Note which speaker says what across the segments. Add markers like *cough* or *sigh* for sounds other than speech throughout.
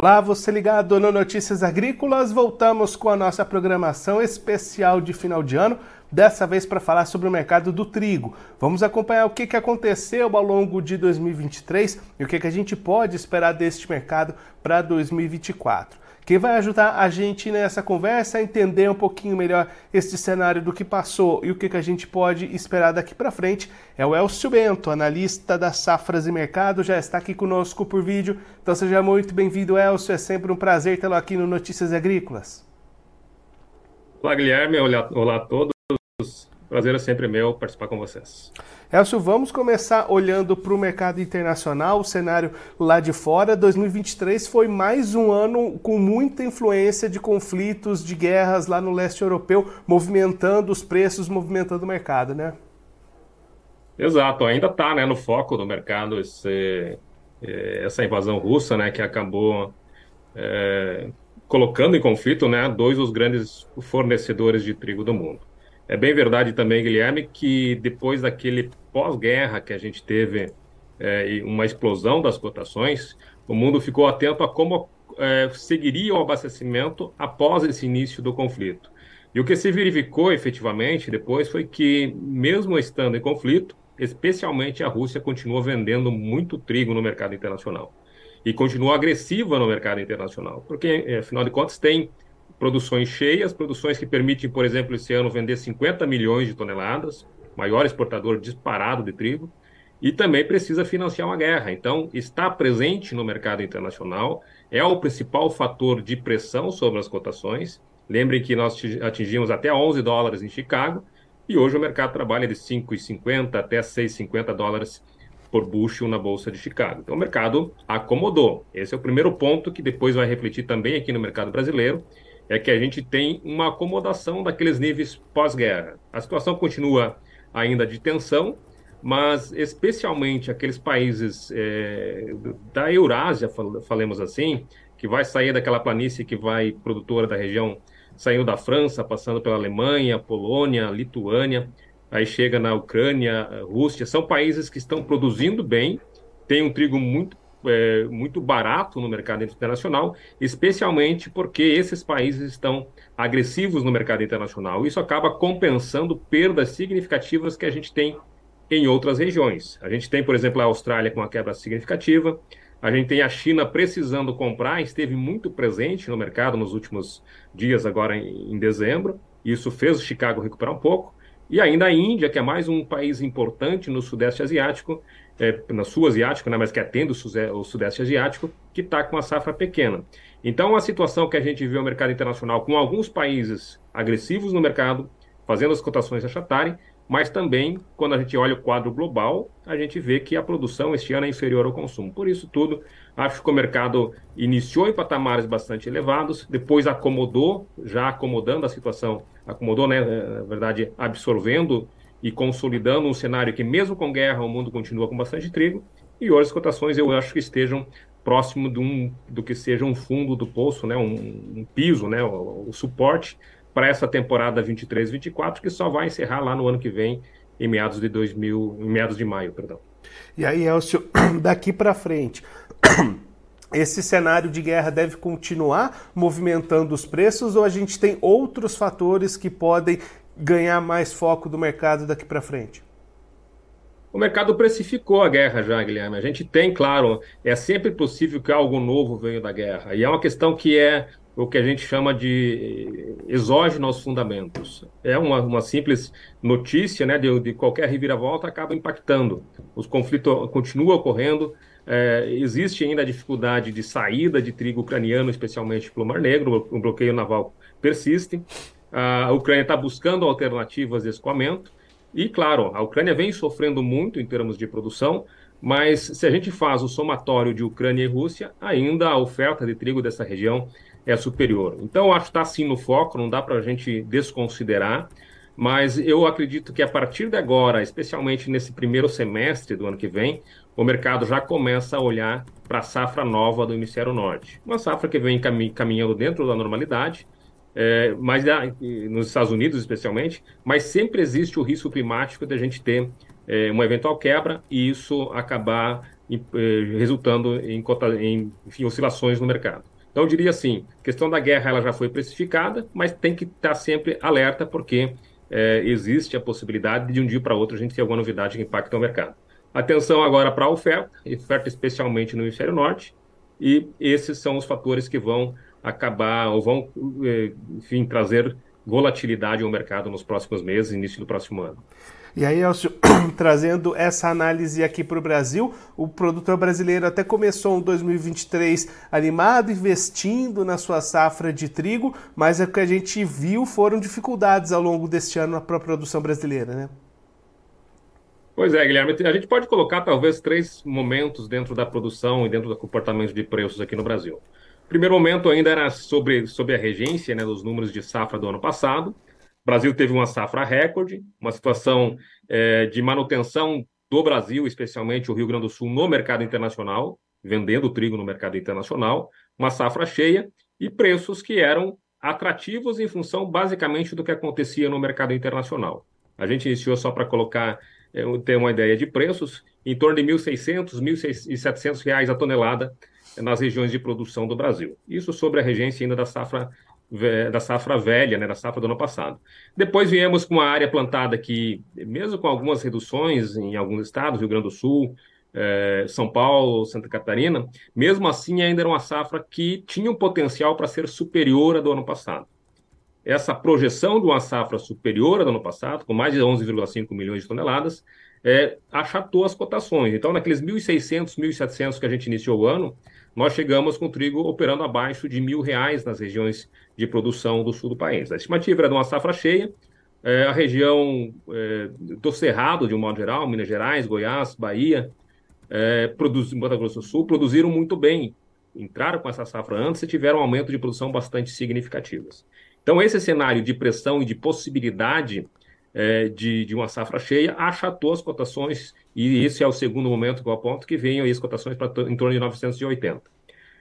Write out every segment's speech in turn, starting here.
Speaker 1: Olá, você ligado no Notícias Agrícolas. Voltamos com a nossa programação especial de final de ano, dessa vez para falar sobre o mercado do trigo. Vamos acompanhar o que, que aconteceu ao longo de 2023 e o que, que a gente pode esperar deste mercado para 2024. Quem vai ajudar a gente nessa conversa a entender um pouquinho melhor este cenário do que passou e o que, que a gente pode esperar daqui para frente é o Elcio Bento, analista das safras e mercado, já está aqui conosco por vídeo. Então seja muito bem-vindo, Elcio. É sempre um prazer tê-lo aqui no Notícias Agrícolas.
Speaker 2: Olá, Guilherme. Olá, olá a todos. Prazer é sempre meu participar com vocês.
Speaker 1: Elcio, vamos começar olhando para o mercado internacional, o cenário lá de fora. 2023 foi mais um ano com muita influência de conflitos, de guerras lá no leste europeu, movimentando os preços, movimentando o mercado, né?
Speaker 2: Exato, ainda está né, no foco do mercado esse, é, essa invasão russa, né, que acabou é, colocando em conflito né, dois dos grandes fornecedores de trigo do mundo. É bem verdade também, Guilherme, que depois daquele pós-guerra que a gente teve é, uma explosão das cotações, o mundo ficou atento a como é, seguiria o abastecimento após esse início do conflito. E o que se verificou efetivamente depois foi que, mesmo estando em conflito, especialmente a Rússia continua vendendo muito trigo no mercado internacional. E continua agressiva no mercado internacional, porque, é, afinal de contas, tem produções cheias, produções que permitem, por exemplo, esse ano vender 50 milhões de toneladas, maior exportador disparado de trigo, e também precisa financiar uma guerra. Então, está presente no mercado internacional, é o principal fator de pressão sobre as cotações. Lembrem que nós atingimos até 11 dólares em Chicago, e hoje o mercado trabalha de 5,50 até 6,50 dólares por bushel na Bolsa de Chicago. Então, o mercado acomodou. Esse é o primeiro ponto que depois vai refletir também aqui no mercado brasileiro é que a gente tem uma acomodação daqueles níveis pós-guerra. A situação continua ainda de tensão, mas especialmente aqueles países é, da Eurásia, falemos assim, que vai sair daquela planície que vai produtora da região, saindo da França, passando pela Alemanha, Polônia, Lituânia, aí chega na Ucrânia, Rússia, são países que estão produzindo bem, tem um trigo muito é, muito barato no mercado internacional, especialmente porque esses países estão agressivos no mercado internacional. Isso acaba compensando perdas significativas que a gente tem em outras regiões. A gente tem, por exemplo, a Austrália com uma quebra significativa, a gente tem a China precisando comprar, esteve muito presente no mercado nos últimos dias, agora em, em dezembro. Isso fez o Chicago recuperar um pouco. E ainda a Índia, que é mais um país importante no Sudeste Asiático, é, na Sul Asiático, né, mas que atende o, Sudeste Asiático, que está com uma safra pequena. Então, a situação que a gente vê no mercado internacional, com alguns países agressivos no mercado, fazendo as cotações achatarem, mas também, quando a gente olha o quadro global, a gente vê que a produção este ano é inferior ao consumo. Por isso tudo, acho que o mercado iniciou em patamares bastante elevados, depois acomodou, já acomodando a situação, acomodou, né, na verdade, absorvendo e consolidando um cenário que, mesmo com guerra, o mundo continua com bastante trigo, e hoje as cotações eu acho que estejam próximo de um, do que seja um fundo do poço, né, um, um piso, né, o, o suporte para essa temporada 23-24, que só vai encerrar lá no ano que vem, em meados de 2000, em meados de maio, perdão.
Speaker 1: E aí, Elcio, *clears throat* daqui para frente, *clears throat* esse cenário de guerra deve continuar movimentando os preços ou a gente tem outros fatores que podem ganhar mais foco do mercado daqui para frente?
Speaker 2: O mercado precificou a guerra já, Guilherme. A gente tem, claro, é sempre possível que algo novo venha da guerra. E é uma questão que é o que a gente chama de exógeno aos fundamentos. É uma, uma simples notícia né, de, de qualquer reviravolta acaba impactando. Os conflitos continuam ocorrendo, é, existe ainda a dificuldade de saída de trigo ucraniano, especialmente pelo Mar Negro, o bloqueio naval persiste. A Ucrânia está buscando alternativas de escoamento. E, claro, a Ucrânia vem sofrendo muito em termos de produção, mas se a gente faz o somatório de Ucrânia e Rússia, ainda a oferta de trigo dessa região é superior. Então, acho que está sim no foco, não dá para a gente desconsiderar, mas eu acredito que a partir de agora, especialmente nesse primeiro semestre do ano que vem, o mercado já começa a olhar para a safra nova do Hemisfério Norte. Uma safra que vem caminhando dentro da normalidade, é, mas nos Estados Unidos especialmente, mas sempre existe o risco climático de a gente ter é, uma eventual quebra e isso acabar resultando em, em enfim, oscilações no mercado. Então, eu diria assim, questão da guerra ela já foi precificada, mas tem que estar sempre alerta, porque é, existe a possibilidade de um dia para outro a gente ter alguma novidade que impacte o mercado. Atenção agora para a oferta, oferta especialmente no hemisfério norte, e esses são os fatores que vão acabar ou vão, é, enfim, trazer volatilidade ao mercado nos próximos meses, início do próximo ano.
Speaker 1: E aí, Elcio, *clears throat* trazendo essa análise aqui para o Brasil, o produtor brasileiro até começou um 2023 animado, investindo na sua safra de trigo, mas o que a gente viu foram dificuldades ao longo deste ano para a produção brasileira, né?
Speaker 2: Pois é, Guilherme, a gente pode colocar talvez três momentos dentro da produção e dentro do comportamento de preços aqui no Brasil. O primeiro momento ainda era sobre, sobre a regência né, dos números de safra do ano passado, Brasil teve uma safra recorde, uma situação é, de manutenção do Brasil, especialmente o Rio Grande do Sul, no mercado internacional, vendendo trigo no mercado internacional, uma safra cheia e preços que eram atrativos em função basicamente do que acontecia no mercado internacional. A gente iniciou só para colocar é, ter uma ideia de preços em torno de 1.600, 1.700 reais a tonelada nas regiões de produção do Brasil. Isso sobre a regência ainda da safra da safra velha, né, da safra do ano passado. Depois viemos com uma área plantada que, mesmo com algumas reduções em alguns estados, Rio Grande do Sul, eh, São Paulo, Santa Catarina, mesmo assim ainda era uma safra que tinha um potencial para ser superior à do ano passado. Essa projeção de uma safra superior à do ano passado, com mais de 11,5 milhões de toneladas, é, achatou as cotações. Então, naqueles 1.600, 1.700 que a gente iniciou o ano, nós chegamos com trigo operando abaixo de mil reais nas regiões de produção do sul do país. A estimativa era de uma safra cheia, é, a região é, do Cerrado, de um modo geral, Minas Gerais, Goiás, Bahia, é, produz, Mato Grosso do Sul, produziram muito bem, entraram com essa safra antes e tiveram um aumento de produção bastante significativos. Então, esse cenário de pressão e de possibilidade é, de, de, uma safra cheia achatou as cotações, e esse é o segundo momento que eu aponto, que venham as cotações para em torno de 980.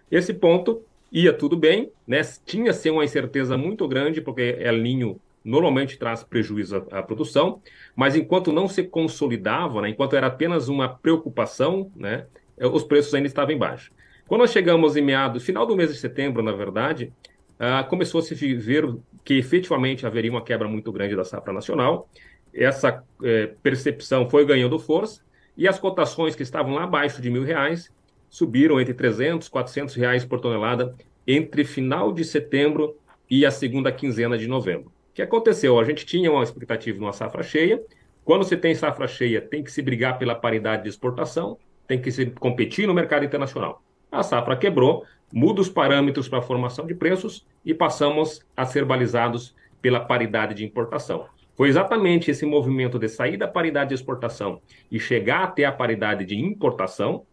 Speaker 2: Esse ponto ia tudo bem, né? tinha-se uma incerteza muito grande, porque El Ninho normalmente traz prejuízo à, à, produção, mas enquanto não se consolidava, né, enquanto era apenas uma preocupação, né, os preços ainda estavam em baixa. Quando nós chegamos em meados, final do mês de setembro, na verdade, ah, começou a se ver que efetivamente haveria uma quebra muito grande da safra nacional. Essa eh, percepção foi ganhando força e as cotações que estavam lá abaixo de mil reais subiram entre 300 e 400 reais por tonelada entre final de setembro e a segunda quinzena de novembro. O que aconteceu? A gente tinha uma expectativa de uma safra cheia. Quando você tem safra cheia, tem que se brigar pela paridade de exportação, tem que se competir no mercado internacional. A safra quebrou, muda os parâmetros para a formação de preços e passamos a ser balizados pela paridade de importação. Foi exatamente esse movimento de sair da paridade de exportação e chegar até a paridade de importação,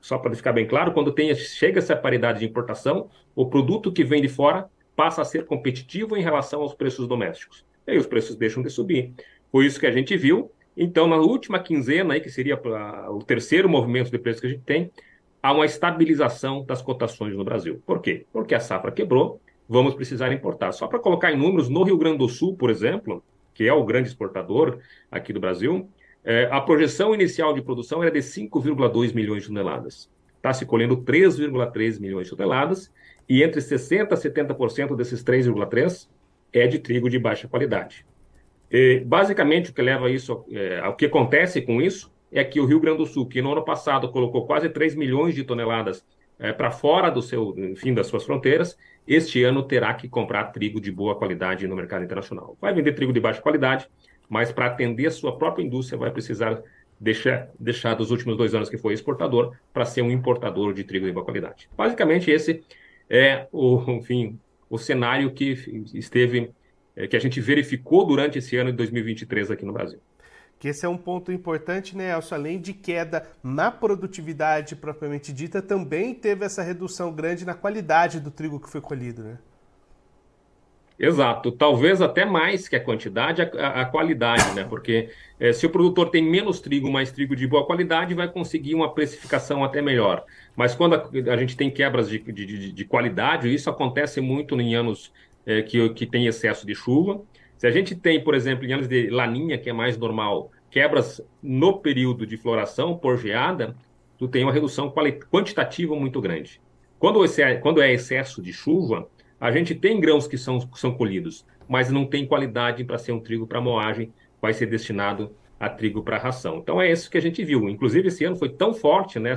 Speaker 2: só para ficar bem claro, quando tem, chega essa paridade de importação, o produto que vem de fora passa a ser competitivo em relação aos preços domésticos. E aí os preços deixam de subir. Foi isso que a gente viu. Então, na última quinzena, aí, que seria o terceiro movimento de preço que a gente tem, há uma estabilização das cotações no Brasil. Por quê? Porque a safra quebrou, vamos precisar importar. Só para colocar em números, no Rio Grande do Sul, por exemplo, que é o grande exportador aqui do Brasil, é, a projeção inicial de produção era de 5,2 milhões de toneladas. Está se colhendo 3,3 milhões de toneladas, e entre 60% a 70% desses 3,3 é de trigo de baixa qualidade. E, basicamente, o que leva isso, ao que acontece com isso, é que o Rio Grande do Sul, que no ano passado colocou quase 3 milhões de toneladas é, para fora do seu, enfim, das suas fronteiras, este ano terá que comprar trigo de boa qualidade no mercado internacional. Vai vender trigo de baixa qualidade, mas para atender a sua própria indústria vai precisar deixar, deixar dos últimos dois anos que foi exportador para ser um importador de trigo de boa qualidade. Basicamente esse é o, enfim, o cenário que esteve, é, que a gente verificou durante esse ano de 2023 aqui no Brasil
Speaker 1: que esse é um ponto importante, né, Elcio? Além de queda na produtividade propriamente dita, também teve essa redução grande na qualidade do trigo que foi colhido, né?
Speaker 2: Exato, talvez até mais que a quantidade, a, a qualidade, né? Porque é, se o produtor tem menos trigo, mais trigo de boa qualidade, vai conseguir uma precificação até melhor. Mas quando a, a gente tem quebras de, de, de, de, qualidade, isso acontece muito em anos é, que, que tem excesso de chuva, se a gente tem, por exemplo, em anos de laninha, que é mais normal, quebras no período de floração por geada, tu tem uma redução quantitativa muito grande. Quando, esse, quando é excesso de chuva, a gente tem grãos que são, são colhidos, mas não tem qualidade para ser um trigo para moagem, vai ser destinado a trigo para ração. Então é isso que a gente viu. Inclusive esse ano foi tão forte, né?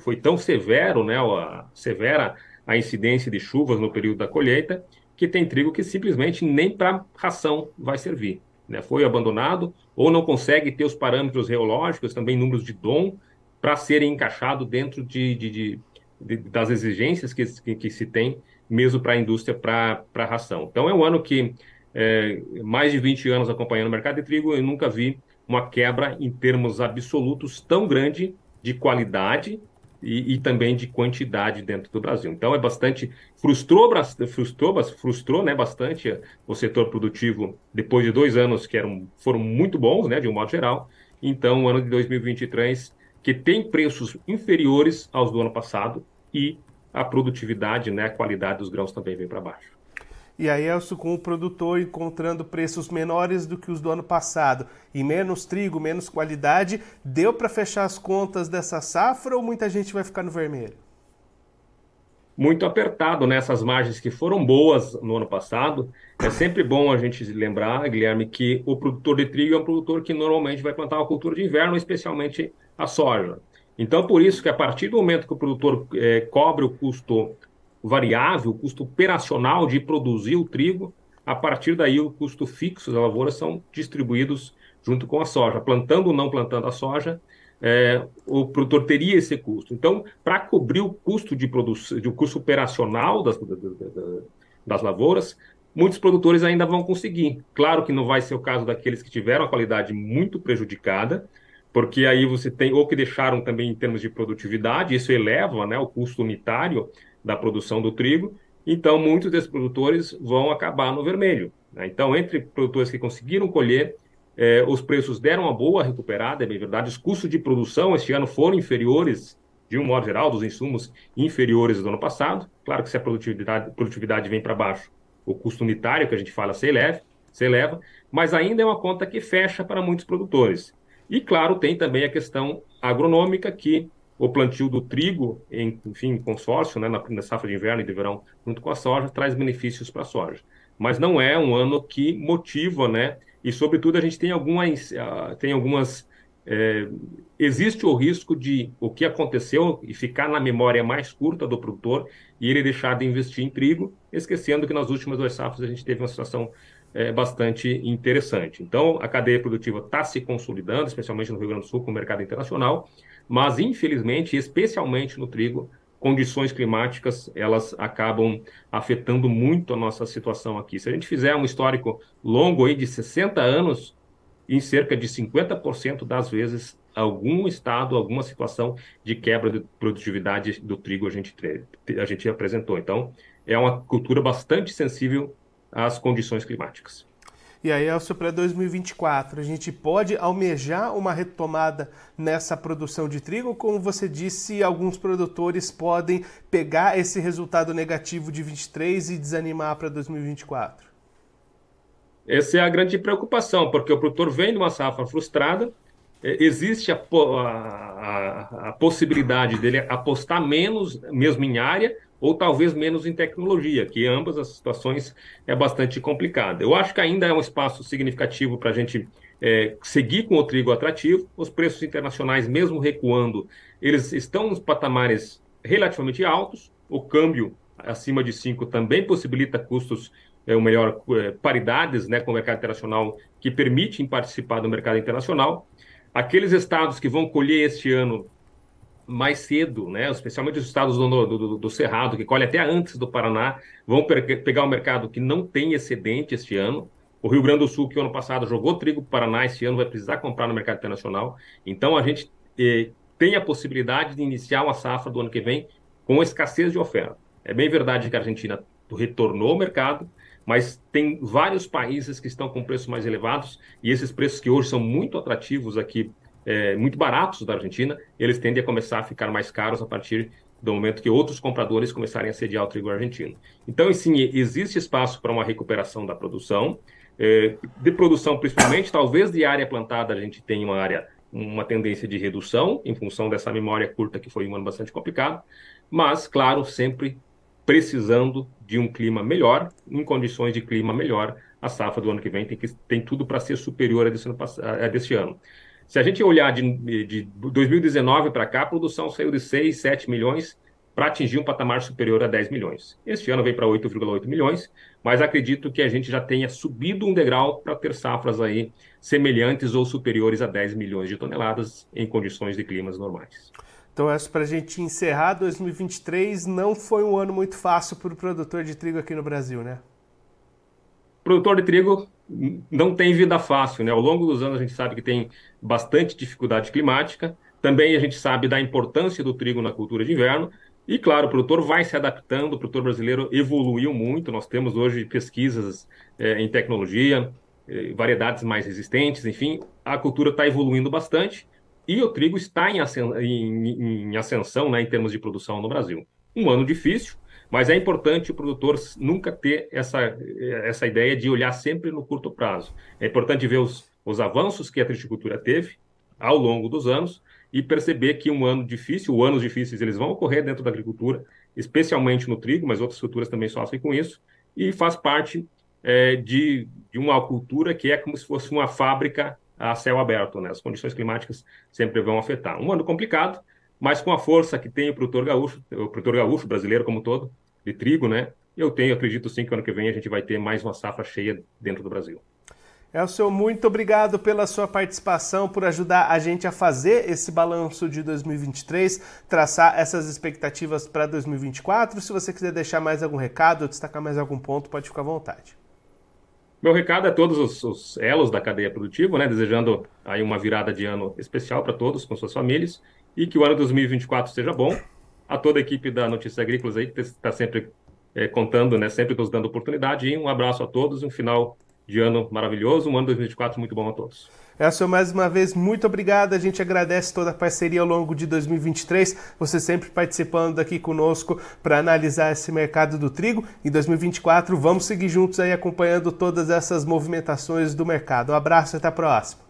Speaker 2: Foi tão severo, né? A, severa a incidência de chuvas no período da colheita, que tem trigo que simplesmente nem para ração vai servir. Né? Foi abandonado ou não consegue ter os parâmetros reológicos, também números de dom, para serem encaixados dentro de, de, de, de, das exigências que, que, que se tem mesmo para a indústria, para a ração. Então, é um ano que, é, mais de 20 anos acompanhando o mercado de trigo, eu nunca vi uma quebra em termos absolutos tão grande de qualidade e, e, também de quantidade dentro do Brasil. Então é bastante frustrou frustrou frustrou né bastante o setor produtivo depois de dois anos que eram foram muito bons né de um modo geral. Então o ano de 2023 que tem preços inferiores aos do ano passado e a produtividade, né, a qualidade dos grãos também vem para baixo.
Speaker 1: E aí, Elcio, com o produtor encontrando preços menores do que os do ano passado e menos trigo, menos qualidade, deu para fechar as contas dessa safra ou muita gente vai ficar no vermelho?
Speaker 2: Muito apertado nessas né? margens que foram boas no ano passado. É sempre bom a gente lembrar, Guilherme, que o produtor de trigo é um produtor que normalmente vai plantar uma cultura de inverno, especialmente a soja. Então, por isso que a partir do momento que o produtor é, cobre o custo variável, o custo operacional de produzir o trigo, a partir daí o custo fixo da lavoura são distribuídos junto com a soja. Plantando ou não plantando a soja, é, o produtor teria esse custo. Então, para cobrir o custo de produção, o custo operacional das, das lavouras, muitos produtores ainda vão conseguir. Claro que não vai ser o caso daqueles que tiveram a qualidade muito prejudicada, porque aí você tem, ou que deixaram também em termos de produtividade, isso eleva né, o custo unitário da produção do trigo, então muitos desses produtores vão acabar no vermelho. Né? Então, entre produtores que conseguiram colher, eh, os preços deram uma boa recuperada, é bem verdade, os custos de produção este ano foram inferiores, de um modo geral, dos insumos inferiores do ano passado. Claro que se a produtividade, produtividade vem para baixo, o custo unitário que a gente fala se eleva, se eleva, mas ainda é uma conta que fecha para muitos produtores. E, claro, tem também a questão agronômica, que o plantio do trigo, em, enfim, consórcio, né, na, na safra de inverno e de verão, junto com a soja, traz benefícios para a soja. Mas não é um ano que motiva, né? E, sobretudo, a gente tem algumas, uh, tem algumas é, existe o risco de o que aconteceu e ficar na memória mais curta do produtor e ele deixar de investir em trigo, esquecendo que nas últimas duas safras a gente teve uma situação é, bastante interessante. Então, a cadeia produtiva está se consolidando, especialmente no Rio Grande do Sul, com o mercado internacional, mas, infelizmente, especialmente no trigo, condições climáticas elas acabam afetando muito a nossa situação aqui. Se a gente fizer um histórico longo aí de 60 anos, em cerca de 50% das vezes, algum estado, alguma situação de quebra de produtividade do trigo a gente, a gente apresentou. Então, é uma cultura bastante sensível às condições climáticas.
Speaker 1: E aí, Elcio, para 2024, a gente pode almejar uma retomada nessa produção de trigo? Como você disse, alguns produtores podem pegar esse resultado negativo de 23 e desanimar para 2024?
Speaker 2: Essa é a grande preocupação, porque o produtor vem de uma safra frustrada, é, existe a, a, a, possibilidade dele apostar menos, mesmo em área, ou talvez menos em tecnologia, que ambas as situações é bastante complicada. Eu acho que ainda é um espaço significativo para a gente é, seguir com o trigo atrativo. Os preços internacionais, mesmo recuando, eles estão nos patamares relativamente altos. O câmbio acima de 5 também possibilita custos é, ou melhor, é, paridades né, com o mercado internacional que permitem participar do mercado internacional. Aqueles estados que vão colher este ano mais cedo, né, especialmente os estados do, do, do Cerrado, que colhem até antes do Paraná, vão pe pegar o um mercado que não tem excedente este ano. O Rio Grande do Sul, que ano passado jogou trigo para o Paraná, este ano vai precisar comprar no mercado internacional. Então, a gente eh, tem a possibilidade de iniciar uma safra do ano que vem com escassez de oferta. É bem verdade que a Argentina retornou ao mercado, mas tem vários países que estão com preços mais elevados e esses preços que hoje são muito atrativos aqui, é, muito baratos da Argentina, eles tendem a começar a ficar mais caros a partir do momento que outros compradores começarem a sediar o trigo argentino. Então, sim, existe espaço para uma recuperação da produção, é, de produção principalmente, talvez de área plantada a gente tenha uma área uma tendência de redução em função dessa memória curta que foi um ano bastante complicado, mas, claro, sempre precisando de um clima melhor, em condições de clima melhor, a safra do ano que vem tem, que, tem tudo para ser superior a desse, ano, a desse ano. Se a gente olhar de, de 2019 para cá, a produção saiu de 6, 7 milhões para atingir um patamar superior a 10 milhões. Este ano veio para 8,8 milhões, mas acredito que a gente já tenha subido um degrau para ter safras aí semelhantes ou superiores a 10 milhões de toneladas em condições de climas normais.
Speaker 1: Então, acho para a gente encerrar, 2023 não foi um ano muito fácil para o produtor de trigo aqui no Brasil, né?
Speaker 2: Produtor de trigo não tem vida fácil, né? Ao longo dos anos a gente sabe que tem bastante dificuldade climática. Também a gente sabe da importância do trigo na cultura de inverno. E claro, o produtor vai se adaptando, o produtor brasileiro evoluiu muito. Nós temos hoje pesquisas é, em tecnologia, é, variedades mais resistentes, enfim, a cultura está evoluindo bastante e o trigo está em, em, em ascensão né, em termos de produção no Brasil. Um ano difícil, mas é importante o produtor nunca ter essa, essa ideia de olhar sempre no curto prazo. É importante ver os, os avanços que a triticultura teve ao longo dos anos e perceber que um ano difícil, anos difíceis, eles vão ocorrer dentro da agricultura, especialmente no trigo, mas outras culturas também sofrem com isso, e faz parte é, de, de uma cultura que é como se fosse uma fábrica a céu aberto, né? As condições climáticas sempre vão afetar. Um ano complicado, mas com a força que tem o produtor gaúcho, o produtor gaúcho brasileiro como todo, de trigo, né? Eu tenho, acredito sim que ano que vem a gente vai ter mais uma safra cheia dentro do Brasil.
Speaker 1: Elcio, muito obrigado pela sua participação, por ajudar a gente a fazer esse balanço de 2023, traçar essas expectativas para 2024. Se você quiser deixar mais algum recado ou destacar mais algum ponto, pode ficar à vontade.
Speaker 2: Meu recado é a todos os, os, elos da cadeia produtiva, né? Desejando aí uma virada de ano especial para todos, com suas famílias, e que o ano 2024 seja bom. A toda a equipe da Notícias Agrícolas aí, que está sempre é, contando, né? Sempre nos dando oportunidade. E um abraço a todos e um final de ano maravilhoso, um ano 2024 muito bom a todos.
Speaker 1: Elcio, mais uma vez, muito obrigado. A gente agradece toda a parceria ao longo de 2023. Você sempre participando aqui conosco para analisar esse mercado do trigo. Em 2024, vamos seguir juntos aí acompanhando todas essas movimentações do mercado. Um abraço e até a próxima.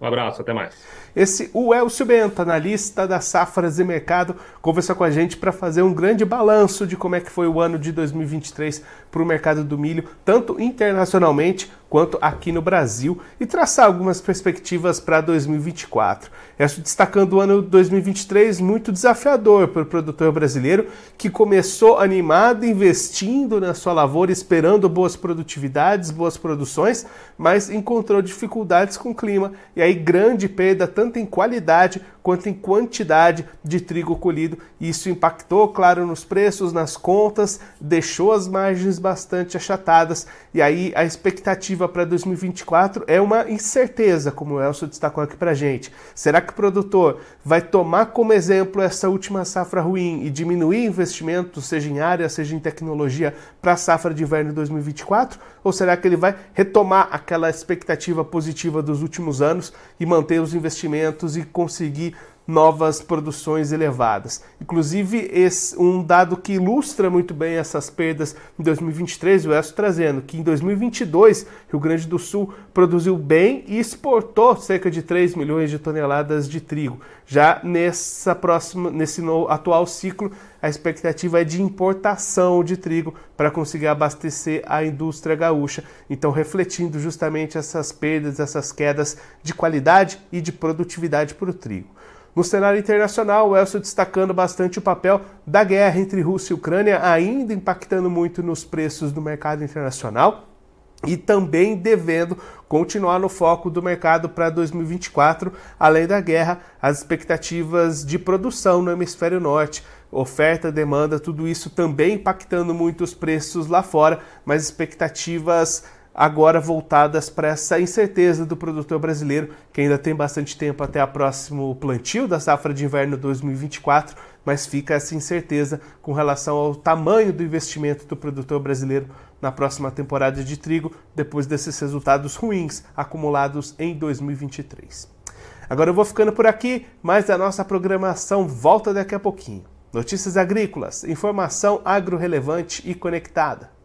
Speaker 2: Um abraço, até mais.
Speaker 1: Esse o Elcio Bento, analista da Safras e Mercado, conversou com a gente para fazer um grande balanço de como é que foi o ano de 2023 para o mercado do milho, tanto internacionalmente quanto aqui no Brasil, e traçar algumas perspectivas para 2024. Estou destacando o ano 2023 muito desafiador para o produtor brasileiro, que começou animado, investindo na sua lavoura, esperando boas produtividades, boas produções, mas encontrou dificuldades com o clima, e aí grande perda tanto em qualidade quanto em quantidade de trigo colhido. Isso impactou, claro, nos preços, nas contas, deixou as margens bastante achatadas. E aí a expectativa para 2024 é uma incerteza, como o Elcio destacou aqui para gente. Será que o produtor vai tomar como exemplo essa última safra ruim e diminuir investimentos, seja em área, seja em tecnologia, para a safra de inverno 2024? Ou será que ele vai retomar aquela expectativa positiva dos últimos anos e manter os investimentos e conseguir novas produções elevadas. Inclusive, esse, um dado que ilustra muito bem essas perdas em 2023, o Elcio trazendo que em 2022, Rio Grande do Sul produziu bem e exportou cerca de 3 milhões de toneladas de trigo. Já nessa próxima, nesse no, atual ciclo, a expectativa é de importação de trigo para conseguir abastecer a indústria gaúcha. Então, refletindo justamente essas perdas, essas quedas de qualidade e de produtividade para o trigo. No cenário internacional, o Elcio destacando bastante o papel da guerra entre Rússia e Ucrânia, ainda impactando muito nos preços do mercado internacional e também devendo continuar no foco do mercado para 2024, além da guerra, as expectativas de produção no hemisfério norte, oferta, demanda, tudo isso também impactando muito os preços lá fora, mas expectativas agora voltadas para essa incerteza do produtor brasileiro, que ainda tem bastante tempo até o próximo plantio da safra de inverno 2024, mas fica essa incerteza com relação ao tamanho do investimento do produtor brasileiro na próxima temporada de trigo, depois desses resultados ruins acumulados em 2023. Agora eu vou ficando por aqui, mas a nossa programação volta daqui a pouquinho. Notícias agrícolas, informação agro relevante e conectada.